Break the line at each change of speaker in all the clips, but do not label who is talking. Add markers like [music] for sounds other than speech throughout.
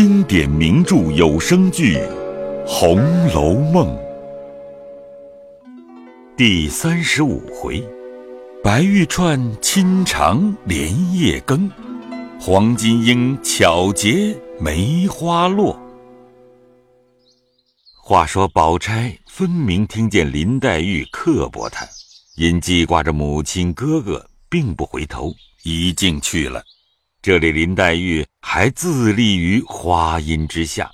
经典名著有声剧《红楼梦》第三十五回：白玉串亲尝莲叶羹，黄金英巧结梅花落。话说，宝钗分明听见林黛玉刻薄她，因记挂着母亲哥哥，并不回头，一径去了。这里林黛玉还自立于花荫之下，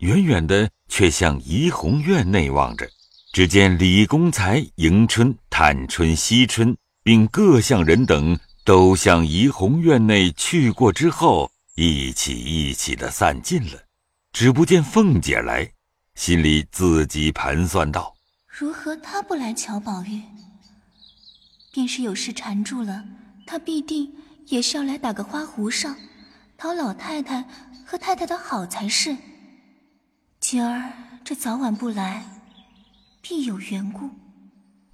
远远的却向怡红院内望着。只见李公才、迎春、探春、惜春，并各项人等都向怡红院内去过之后，一起一起的散尽了，只不见凤姐来，心里自己盘算道：“
如何她不来瞧宝玉？便是有事缠住了，她必定……”也是要来打个花壶上，讨老太太和太太的好才是。今儿这早晚不来，必有缘故。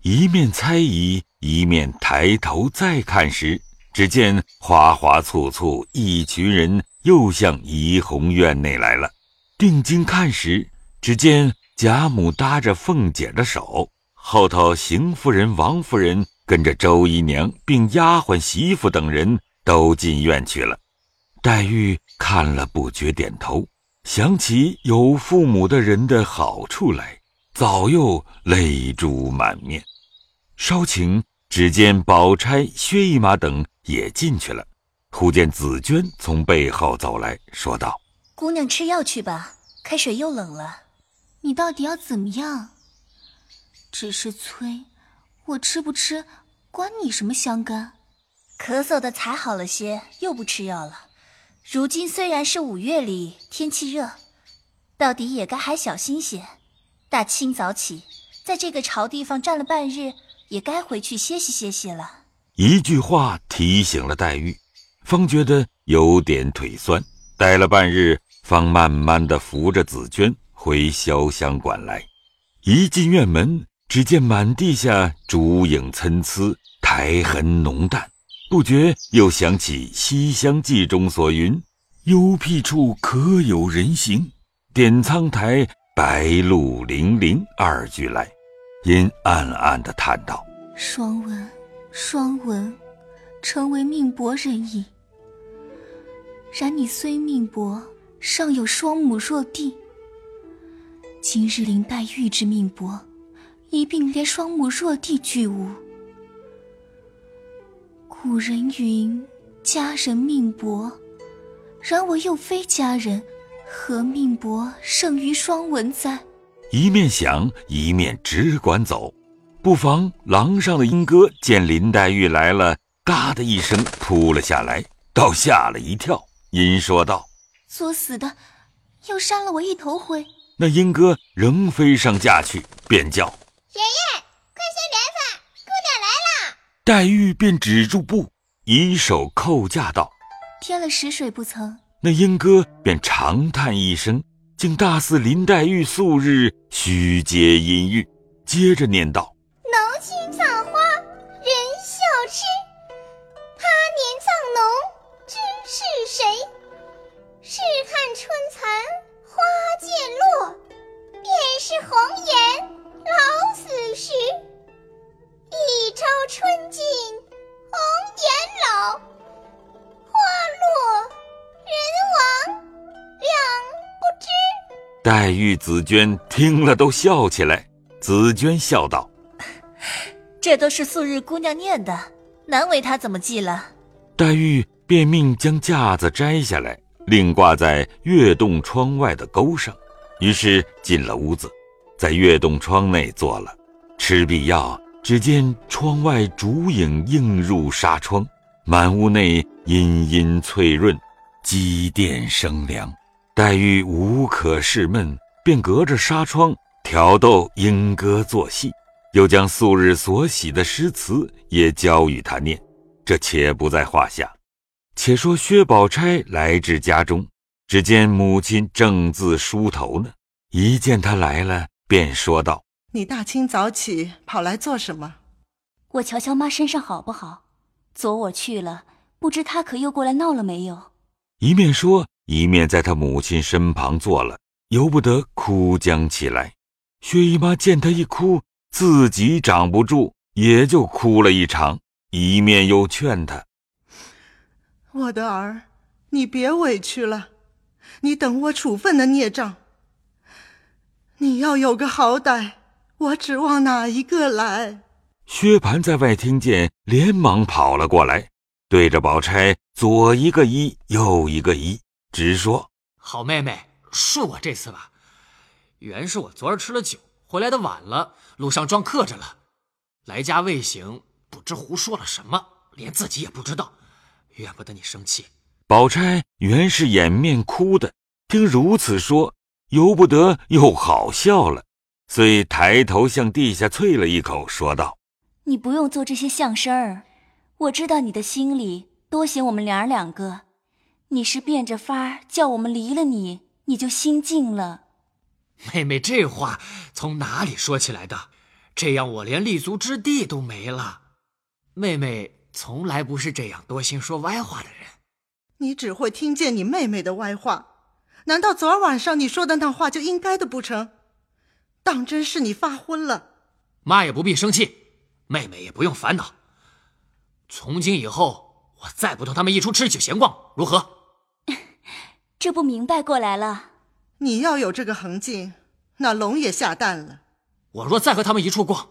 一面猜疑，一面抬头再看时，只见花花簇簇一群人又向怡红院内来了。定睛看时，只见贾母搭着凤姐的手，后头邢夫人、王夫人。跟着周姨娘并丫鬟媳妇等人都进院去了，黛玉看了不觉点头，想起有父母的人的好处来，早又泪珠满面。稍请，只见宝钗、薛姨妈等也进去了。忽见紫娟从背后走来说道：“
姑娘吃药去吧，开水又冷了。
你到底要怎么样？只是催，我吃不吃？”关你什么相干？
咳嗽的才好了些，又不吃药了。如今虽然是五月里，天气热，到底也该还小心些。大清早起，在这个潮地方站了半日，也该回去歇息歇息了。
一句话提醒了黛玉，方觉得有点腿酸，待了半日，方慢慢的扶着紫娟回潇湘馆来。一进院门。只见满地下烛影参差，苔痕浓淡，不觉又想起《西厢记》中所云：“幽僻处可有人行，点苍苔，白露零零。”二句来，因暗暗的叹道：“
双文，双文，诚为命薄人矣。然你虽命薄，尚有双母弱弟。今日林黛玉之命薄。”一并连双母弱弟俱无。古人云：“佳人命薄。”然我又非佳人，何命薄胜于双文哉？
一面想，一面只管走。不妨廊上的莺歌见林黛玉来了，嘎的一声扑了下来，倒吓了一跳。因说道：“
作死的，又扇了我一头灰。”
那莺歌仍飞上架去，便叫。
爷爷，快些莲粉。
黛玉便止住步，以手叩架道：“
添了食水不曾？”
那莺歌便长叹一声，竟大似林黛玉素日虚结阴郁，接着念道：“
浓青草花人笑痴，他年葬侬知是谁？试看春残花渐落，便是红颜。”老死时，一朝春尽红颜老，花落人亡两不知。
黛玉、紫娟听了都笑起来。紫娟笑道：“
这都是素日姑娘念的，难为她怎么记了。”
黛玉便命将架子摘下来，另挂在月洞窗外的钩上，于是进了屋子。在月洞窗内坐了，吃毕药，只见窗外烛影映入纱窗，满屋内阴阴翠润，积电生凉。黛玉无可释闷，便隔着纱窗挑逗莺歌作戏，又将素日所喜的诗词也教与他念。这且不在话下，且说薛宝钗来至家中，只见母亲正自梳头呢，一见他来了。便说道：“
你大清早起跑来做什么？
我瞧瞧妈身上好不好？昨我去了，不知她可又过来闹了没有？”
一面说，一面在他母亲身旁坐了，由不得哭将起来。薛姨妈见她一哭，自己长不住，也就哭了一场，一面又劝她：“
我的儿，你别委屈了，你等我处分的孽障。你要有个好歹，我指望哪一个来？”
薛蟠在外听见，连忙跑了过来，对着宝钗左一个揖，右一个揖，直说：“
好妹妹，恕我这次吧。原是我昨儿吃了酒，回来的晚了，路上撞客着了，来家未醒，不知胡说了什么，连自己也不知道，怨不得你生气。”
宝钗原是掩面哭的，听如此说，由不得又好笑了，遂抬头向地下啐了一口，说道。
你不用做这些相声儿，我知道你的心里多嫌我们娘儿两个，你是变着法儿叫我们离了你，你就心静了。
妹妹这话从哪里说起来的？这样我连立足之地都没了。妹妹从来不是这样多心说歪话的人。
你只会听见你妹妹的歪话，难道昨儿晚上你说的那话就应该的不成？当真是你发昏了。
妈也不必生气。妹妹也不用烦恼。从今以后，我再不同他们一处吃酒闲逛，如何？[laughs]
这不明白过来了。
你要有这个横劲，那龙也下蛋了。
我若再和他们一处逛，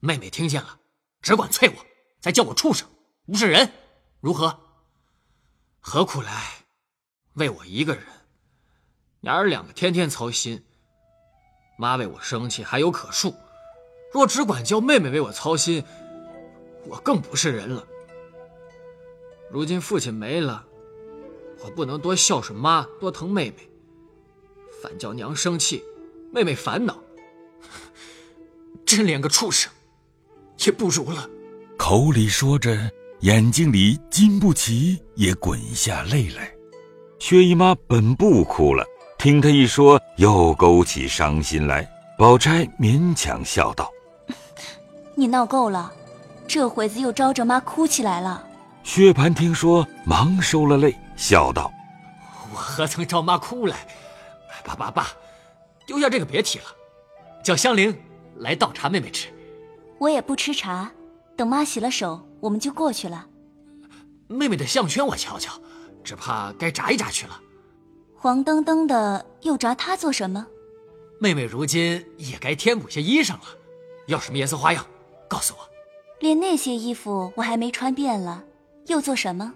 妹妹听见了，只管啐我，再叫我畜生，不是人，如何？何苦来？为我一个人，娘儿两个天天操心。妈为我生气，还有可恕。若只管叫妹妹为我操心，我更不是人了。如今父亲没了，我不能多孝顺妈，多疼妹妹，反叫娘生气，妹妹烦恼，[laughs] 真连个畜生也不如了。
口里说着，眼睛里经不起也滚下泪来。薛姨妈本不哭了，听他一说，又勾起伤心来。宝钗勉强笑道。
你闹够了，这会子又招着妈哭起来了。
薛蟠听说，忙收了泪，笑道：“
我何曾招妈哭来？爸爸爸，丢下这个别提了，叫香菱来倒茶，妹妹吃。
我也不吃茶，等妈洗了手，我们就过去了。
妹妹的项圈我瞧瞧，只怕该扎一扎去了。
黄澄澄的，又抓他做什么？
妹妹如今也该添补些衣裳了，要什么颜色花样？”告诉我，
连那些衣服我还没穿遍了，又做什么？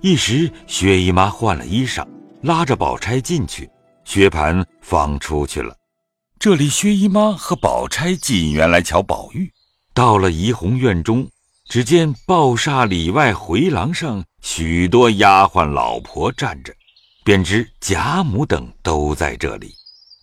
一时薛姨妈换了衣裳，拉着宝钗进去，薛蟠方出去了。这里薛姨妈和宝钗进园来瞧宝玉，到了怡红院中，只见抱厦里外回廊上许多丫鬟老婆站着，便知贾母等都在这里。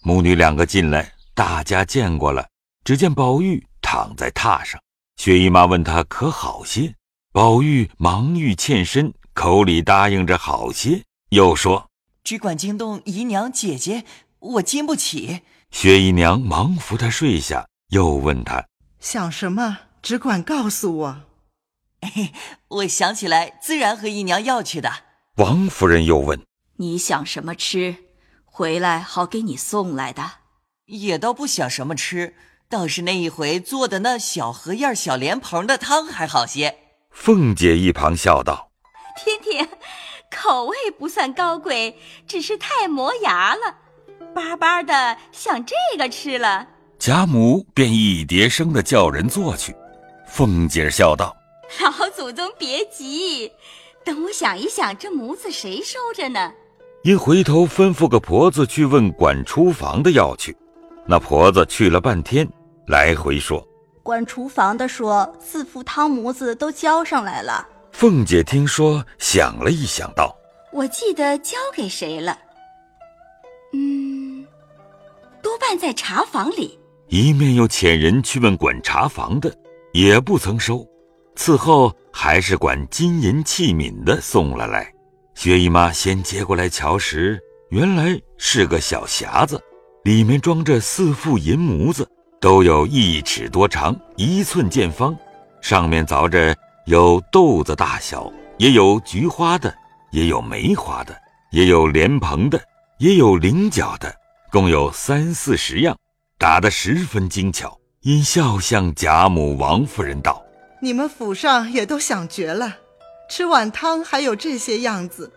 母女两个进来，大家见过了，只见宝玉躺在榻上。薛姨妈问他可好些，宝玉忙欲欠身，口里答应着好些，又说：“
只管惊动姨娘姐姐，我经不起。”
薛姨娘忙扶他睡下，又问他
想什么，只管告诉我。
我想起来，自然和姨娘要去的。
王夫人又问：“
你想什么吃？回来好给你送来的。”
也倒不想什么吃。倒是那一回做的那小荷叶、小莲蓬的汤还好些。
凤姐一旁笑道：“
听听，口味不算高贵，只是太磨牙了，巴巴的想这个吃了。”
贾母便一叠声的叫人做去。凤姐笑道：“
老祖宗别急，等我想一想，这模子谁收着呢？”
因回头吩咐个婆子去问管厨房的要去。那婆子去了半天，来回说：“
管厨房的说，四副汤模子都交上来了。”
凤姐听说，想了一想，道：“
我记得交给谁了？嗯，多半在茶房里。”
一面又遣人去问管茶房的，也不曾收。此后还是管金银器皿的送了来。薛姨妈先接过来瞧时，原来是个小匣子。里面装着四副银模子，都有一尺多长，一寸见方，上面凿着有豆子大小，也有菊花的，也有梅花的，也有莲蓬的，也有菱角的，共有三四十样，打得十分精巧。因笑向贾母、王夫人道：“
你们府上也都想绝了，吃碗汤还有这些样子。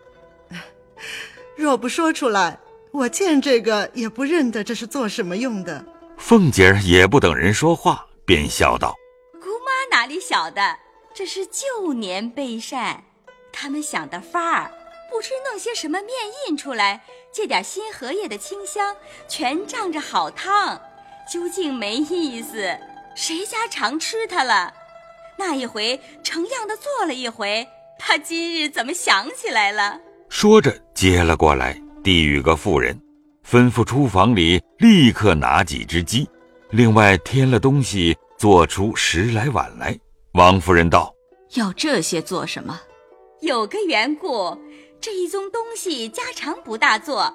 若不说出来，我见这个也不认得这是做什么用的。”
凤姐儿也不等人说话，便笑道：“
姑妈哪里晓得，这是旧年备膳，他们想的法儿，不知弄些什么面印出来，借点新荷叶的清香，全仗着好汤。”究竟没意思，谁家常吃它了？那一回成样的做了一回，他今日怎么想起来了？
说着接了过来，递与个妇人，吩咐厨房里立刻拿几只鸡，另外添了东西，做出十来碗来。王夫人道：“
要这些做什么？
有个缘故，这一宗东西家常不大做，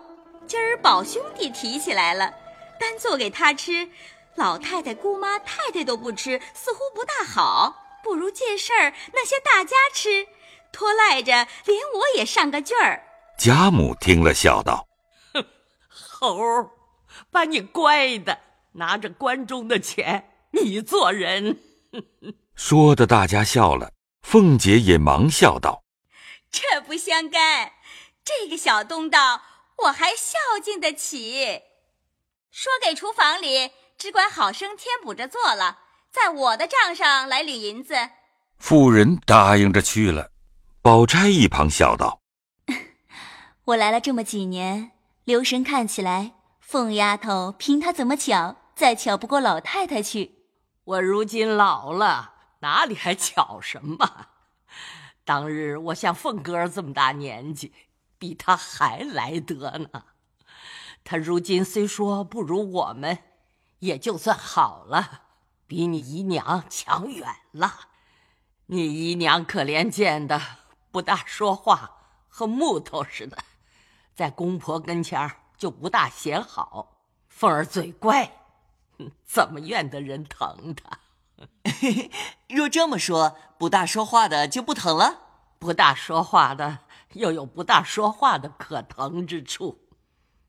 今儿宝兄弟提起来了。”单做给他吃，老太太、姑妈、太太都不吃，似乎不大好。不如借事儿那些大家吃，拖赖着连我也上个句儿。
贾母听了，笑道：“
哼，猴儿，把你乖的，拿着关中的钱，你做人。[laughs] ”
说的大家笑了。凤姐也忙笑道：“
这不相干，这个小东道我还孝敬得起。”说给厨房里只管好生添补着做了，在我的账上来领银子。
妇人答应着去了。宝钗一旁笑道：“ [laughs]
我来了这么几年，留神看起来，凤丫头凭她怎么巧，再巧不过老太太去。
我如今老了，哪里还巧什么？[laughs] 当日我像凤哥儿这么大年纪，比她还来得呢。”他如今虽说不如我们，也就算好了，比你姨娘强远了。你姨娘可怜见的，不大说话，和木头似的，在公婆跟前就不大显好。凤儿嘴乖，怎么怨得人疼她？[laughs]
若这么说，不大说话的就不疼了？[laughs]
不大说话的又有不大说话的可疼之处。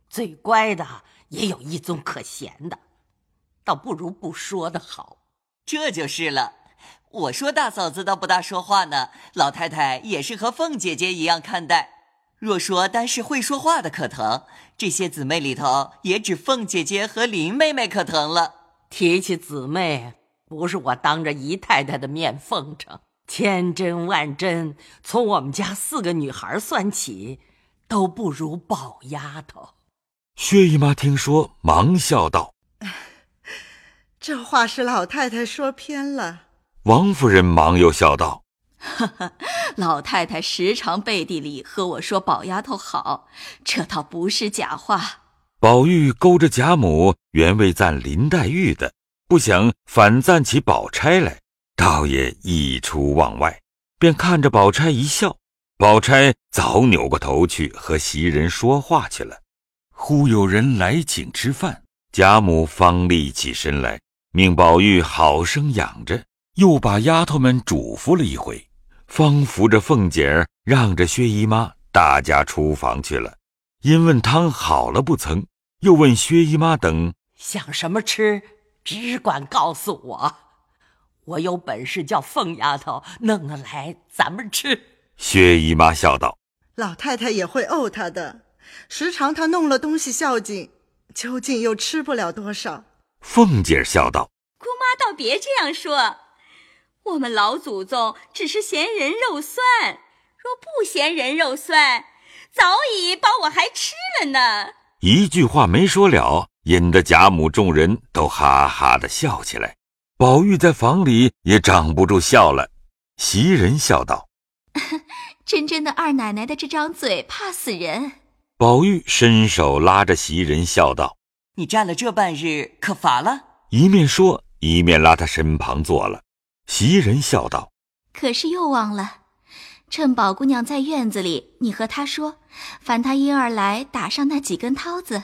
嘴乖的也有一宗可嫌的，倒不如不说的好。
这就是了。我说大嫂子倒不大说话呢，老太太也是和凤姐姐一样看待。若说单是会说话的可疼，这些姊妹里头也只凤姐姐和林妹妹可疼了。
提起姊妹，不是我当着姨太太的面奉承，千真万真，从我们家四个女孩算起，都不如宝丫头。
薛姨妈听说，忙笑道：“
这话是老太太说偏了。”
王夫人忙又笑道：“
哈哈，老太太时常背地里和我说宝丫头好，这倒不是假话。”
宝玉勾着贾母，原为赞林黛玉的，不想反赞起宝钗来，倒也一出望外，便看着宝钗一笑。宝钗早扭过头去和袭人说话去了。忽有人来请吃饭，贾母方立起身来，命宝玉好生养着，又把丫头们嘱咐了一回，方扶着凤姐儿，让着薛姨妈，大家出房去了。因问汤好了不曾，又问薛姨妈等
想什么吃，只管告诉我，我有本事叫凤丫头弄了来，咱们吃。
薛姨妈笑道：“
老太太也会怄她的。”时常她弄了东西孝敬，究竟又吃不了多少。
凤姐笑道：“
姑妈倒别这样说，我们老祖宗只是嫌人肉酸，若不嫌人肉酸，早已把我还吃了呢。”
一句话没说了，引得贾母众人都哈哈的笑起来。宝玉在房里也长不住笑了。袭人笑道：“ [laughs]
真真的二奶奶的这张嘴，怕死人。”
宝玉伸手拉着袭人，笑道：“
你站了这半日，可乏了？”
一面说，一面拉他身旁坐了。袭人笑道：“
可是又忘了，趁宝姑娘在院子里，你和她说，烦她婴儿来打上那几根绦子。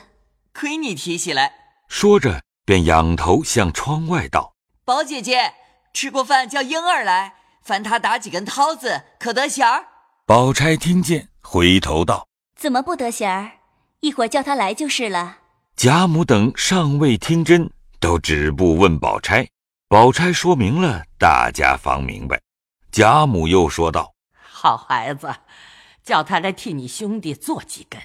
亏你提起来。”
说着，便仰头向窗外道：“
宝姐姐，吃过饭叫婴儿来，烦他打几根绦子，可得闲儿？”
宝钗听见，回头道。
怎么不得闲儿？一会儿叫他来就是了。
贾母等尚未听真，都止步问宝钗。宝钗说明了，大家方明白。贾母又说道：“
好孩子，叫他来替你兄弟做几根。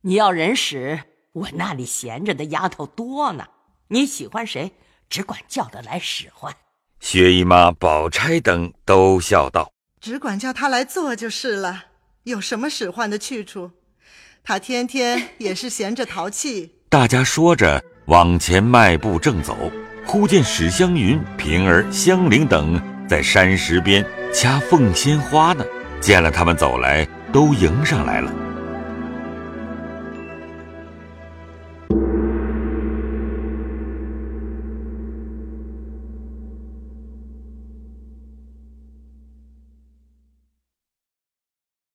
你要人使，我那里闲着的丫头多呢。你喜欢谁，只管叫他来使唤。”
薛姨妈、宝钗等都笑道：“
只管叫他来做就是了，有什么使唤的去处？他天天也是闲着淘气。”
大家说着，往前迈步正走，忽见史湘云、平儿、香菱等在山石边。掐凤仙花呢，见了他们走来，都迎上来了。